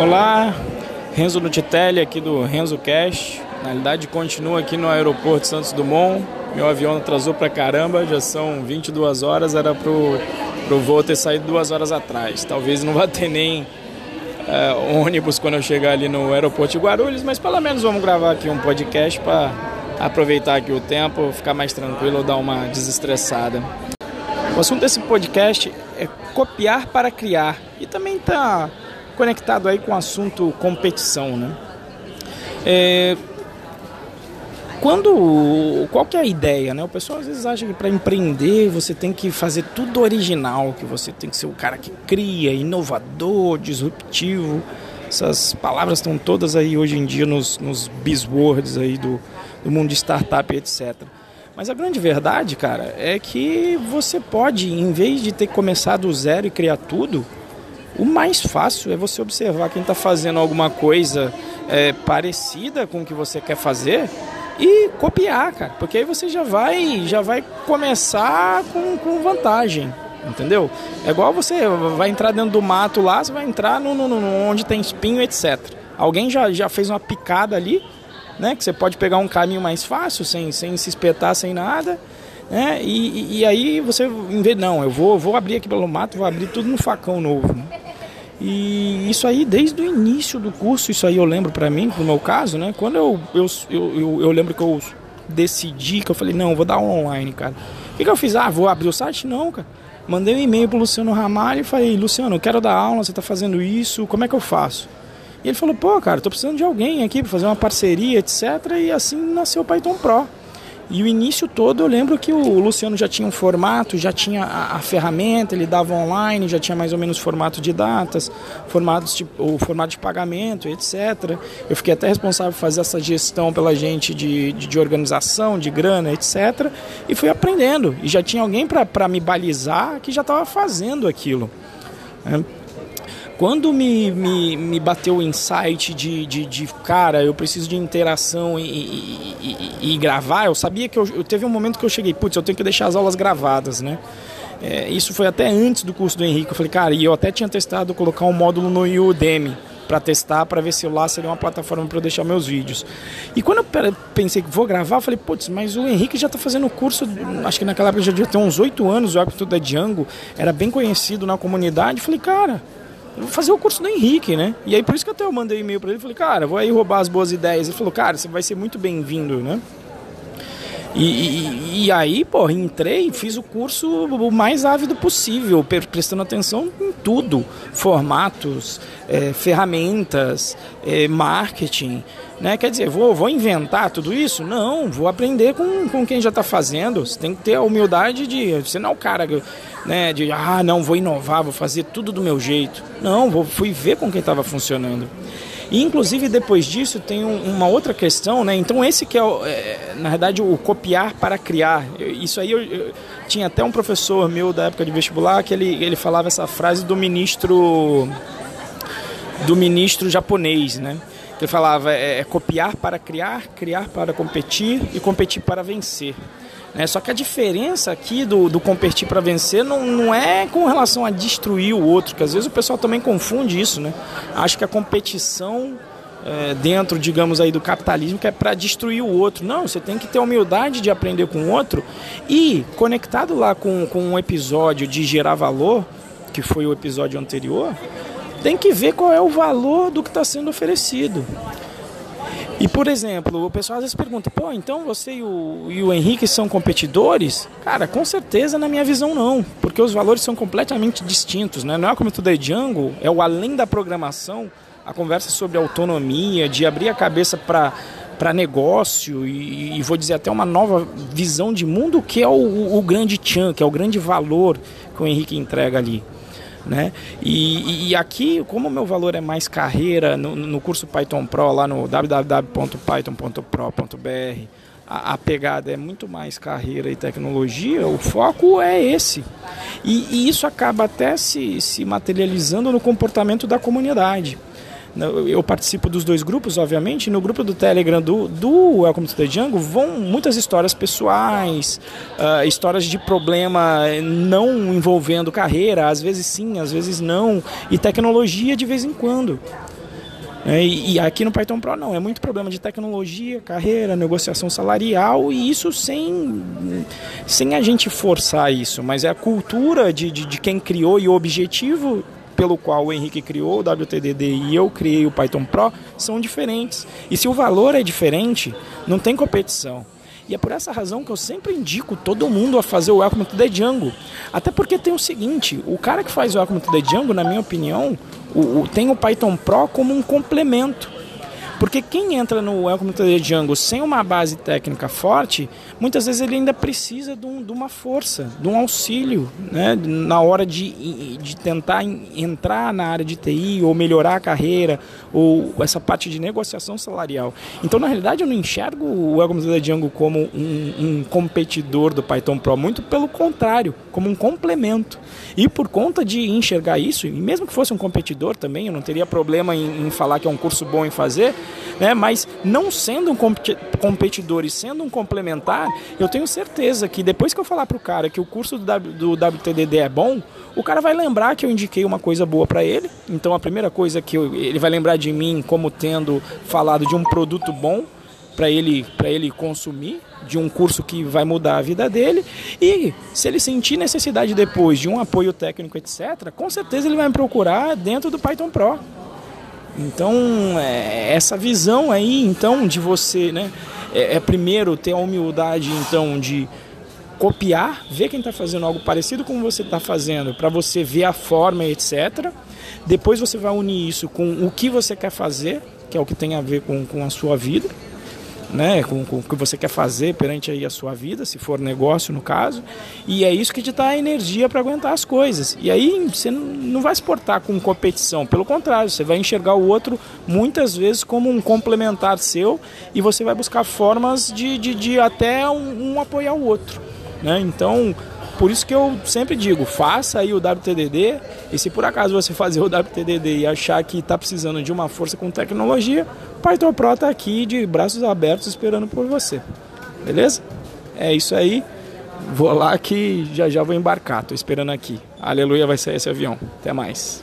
Olá, Renzo Nutitelli aqui do Renzo Cash. Na realidade, continua aqui no aeroporto Santos Dumont. Meu avião atrasou pra caramba, já são 22 horas, era pro, pro voo ter saído duas horas atrás. Talvez não vá ter nem uh, ônibus quando eu chegar ali no aeroporto de Guarulhos, mas pelo menos vamos gravar aqui um podcast para aproveitar aqui o tempo, ficar mais tranquilo, dar uma desestressada. O assunto desse podcast é copiar para criar e também está conectado aí com o assunto competição, né? É, quando qual que é a ideia, né? O pessoal às vezes acha que para empreender você tem que fazer tudo original, que você tem que ser o cara que cria, inovador, disruptivo. Essas palavras estão todas aí hoje em dia nos, nos buzzwords aí do, do mundo de startup, etc. Mas a grande verdade, cara, é que você pode, em vez de ter que começar do zero e criar tudo, o mais fácil é você observar quem está fazendo alguma coisa é, parecida com o que você quer fazer e copiar, cara. Porque aí você já vai, já vai começar com, com vantagem. Entendeu? É igual você vai entrar dentro do mato lá, você vai entrar no, no, no, onde tem espinho, etc. Alguém já, já fez uma picada ali, né? Que você pode pegar um caminho mais fácil, sem, sem se espetar, sem nada. Né? E, e, aí você, em vez, não, eu vou, vou abrir aqui pelo mato, vou abrir tudo no facão novo. Né? E isso aí, desde o início do curso, isso aí eu lembro para mim, no meu caso, né? Quando eu, eu, eu, eu, lembro que eu decidi, que eu falei, não, vou dar online, cara. O que, que eu fiz? Ah, vou abrir o site? Não, cara. Mandei um e-mail pro Luciano Ramalho e falei, Luciano, eu quero dar aula, você tá fazendo isso, como é que eu faço? E ele falou, pô, cara, tô precisando de alguém aqui para fazer uma parceria, etc. E assim nasceu o Python Pro. E o início todo eu lembro que o Luciano já tinha um formato, já tinha a, a ferramenta, ele dava online, já tinha mais ou menos formato de datas, formatos de, o formato de pagamento, etc. Eu fiquei até responsável por fazer essa gestão pela gente de, de, de organização, de grana, etc. E fui aprendendo. E já tinha alguém para me balizar que já estava fazendo aquilo. Né? Quando me, me, me bateu o insight de, de, de, cara, eu preciso de interação e, e, e, e gravar, eu sabia que eu, eu, teve um momento que eu cheguei, putz, eu tenho que deixar as aulas gravadas, né? É, isso foi até antes do curso do Henrique. Eu falei, cara, e eu até tinha testado colocar um módulo no Udemy para testar, para ver se lá seria uma plataforma para eu deixar meus vídeos. E quando eu pensei que vou gravar, eu falei, putz, mas o Henrique já está fazendo o curso, acho que naquela época já devia ter uns oito anos, o Arquiteto da Django, era bem conhecido na comunidade. Eu falei, cara, vou fazer o curso do Henrique, né? E aí por isso que até eu mandei um e-mail para ele, falei, cara, vou aí roubar as boas ideias. Ele falou, cara, você vai ser muito bem-vindo, né? E, e, e, aí, pô, entrei, fiz o curso o mais ávido possível, prestando atenção em tudo: formatos, é, ferramentas, é, marketing. Né? Quer dizer, vou, vou inventar tudo isso? Não, vou aprender com, com quem já está fazendo. Você tem que ter a humildade de. Você não é o cara né, de, ah, não, vou inovar, vou fazer tudo do meu jeito. Não, vou, fui ver com quem estava funcionando. E inclusive depois disso tem um, uma outra questão, né? Então esse que é, é, na verdade o copiar para criar. Isso aí eu, eu, tinha até um professor meu da época de vestibular que ele, ele falava essa frase do ministro do ministro japonês, né? Ele falava é, é copiar para criar, criar para competir e competir para vencer. Né? Só que a diferença aqui do, do competir para vencer não, não é com relação a destruir o outro, que às vezes o pessoal também confunde isso, né? Acho que a competição é, dentro, digamos aí, do capitalismo que é para destruir o outro. Não, você tem que ter a humildade de aprender com o outro e conectado lá com, com um episódio de gerar valor, que foi o episódio anterior, tem que ver qual é o valor do que está sendo oferecido. E, por exemplo, o pessoal às vezes pergunta, pô, então você e o, e o Henrique são competidores? Cara, com certeza na minha visão não, porque os valores são completamente distintos, né? Não é como tudo é Django, é o além da programação, a conversa sobre autonomia, de abrir a cabeça para para negócio e, e, vou dizer até uma nova visão de mundo que é o, o grande chunk, é o grande valor que o Henrique entrega ali. Né? E, e aqui, como o meu valor é mais carreira, no, no curso Python Pro, lá no www.python.pro.br, a, pegada é muito mais carreira e tecnologia, o foco é esse. E, e isso acaba até se, se materializando no comportamento da comunidade. Eu participo dos dois grupos, obviamente. No grupo do Telegram do, do Welcome to the Jungle vão muitas histórias pessoais, uh, histórias de problema não envolvendo carreira, às vezes sim, às vezes não, e tecnologia de vez em quando. É, e, e, aqui no Python Pro não, é muito problema de tecnologia, carreira, negociação salarial e isso sem, sem a gente forçar isso, mas é a cultura de, de, de quem criou e o objetivo pelo qual o Henrique criou o WTDD e eu criei o Python Pro são diferentes. E se o valor é diferente, não tem competição. E é por essa razão que eu sempre indico todo mundo a fazer o Welcome to the Django. Até porque tem o seguinte, o cara que faz o Welcome to the Django, na minha opinião, o, o, tem o Python Pro como um complemento. Porque quem entra no Welcome to the Django sem uma base técnica forte, muitas vezes ele ainda precisa de, um, de uma força, de um auxílio, né? na hora de, de tentar entrar na área de TI ou melhorar a carreira, ou essa parte de negociação salarial. Então, na realidade, eu não enxergo o Welcome to the Django como um, um competidor do Python Pro, muito pelo contrário, como um complemento. E por conta de enxergar isso, e mesmo que fosse um competidor também, eu não teria problema em, em falar que é um curso bom em fazer, né? mas não sendo um competidor e sendo um complementar, eu tenho certeza que depois que eu falar para o cara que o curso do, w, do WTDD é bom, o cara vai lembrar que eu indiquei uma coisa boa para ele. Então a primeira coisa que eu, ele vai lembrar de mim como tendo falado de um produto bom para ele, ele consumir, de um curso que vai mudar a vida dele. E se ele sentir necessidade depois de um apoio técnico, etc., com certeza ele vai me procurar dentro do Python Pro. Então, é, essa visão aí, então, de você, né, é, é primeiro ter a humildade, então, de copiar, ver quem está fazendo algo parecido com você está fazendo, para você ver a forma, etc. Depois você vai unir isso com o que você quer fazer, que é o que tem a ver com, com a sua vida né, com, com, o que você quer fazer perante aí a sua vida, se for negócio no caso, e é isso que te dá energia para aguentar as coisas. E aí você não vai se portar com competição, pelo contrário, você vai enxergar o outro muitas vezes como um complementar seu e você vai buscar formas de, de, de até um, um apoiar o outro. Né? Então, por isso que eu sempre digo, faça aí o WTDD e se por acaso você fazer o WTDD e achar que está precisando de uma força com tecnologia, o Python Pro está aqui de braços abertos esperando por você. Beleza? É isso aí. Vou lá que já já vou embarcar. Tô esperando aqui. Aleluia, vai sair esse avião. Até mais.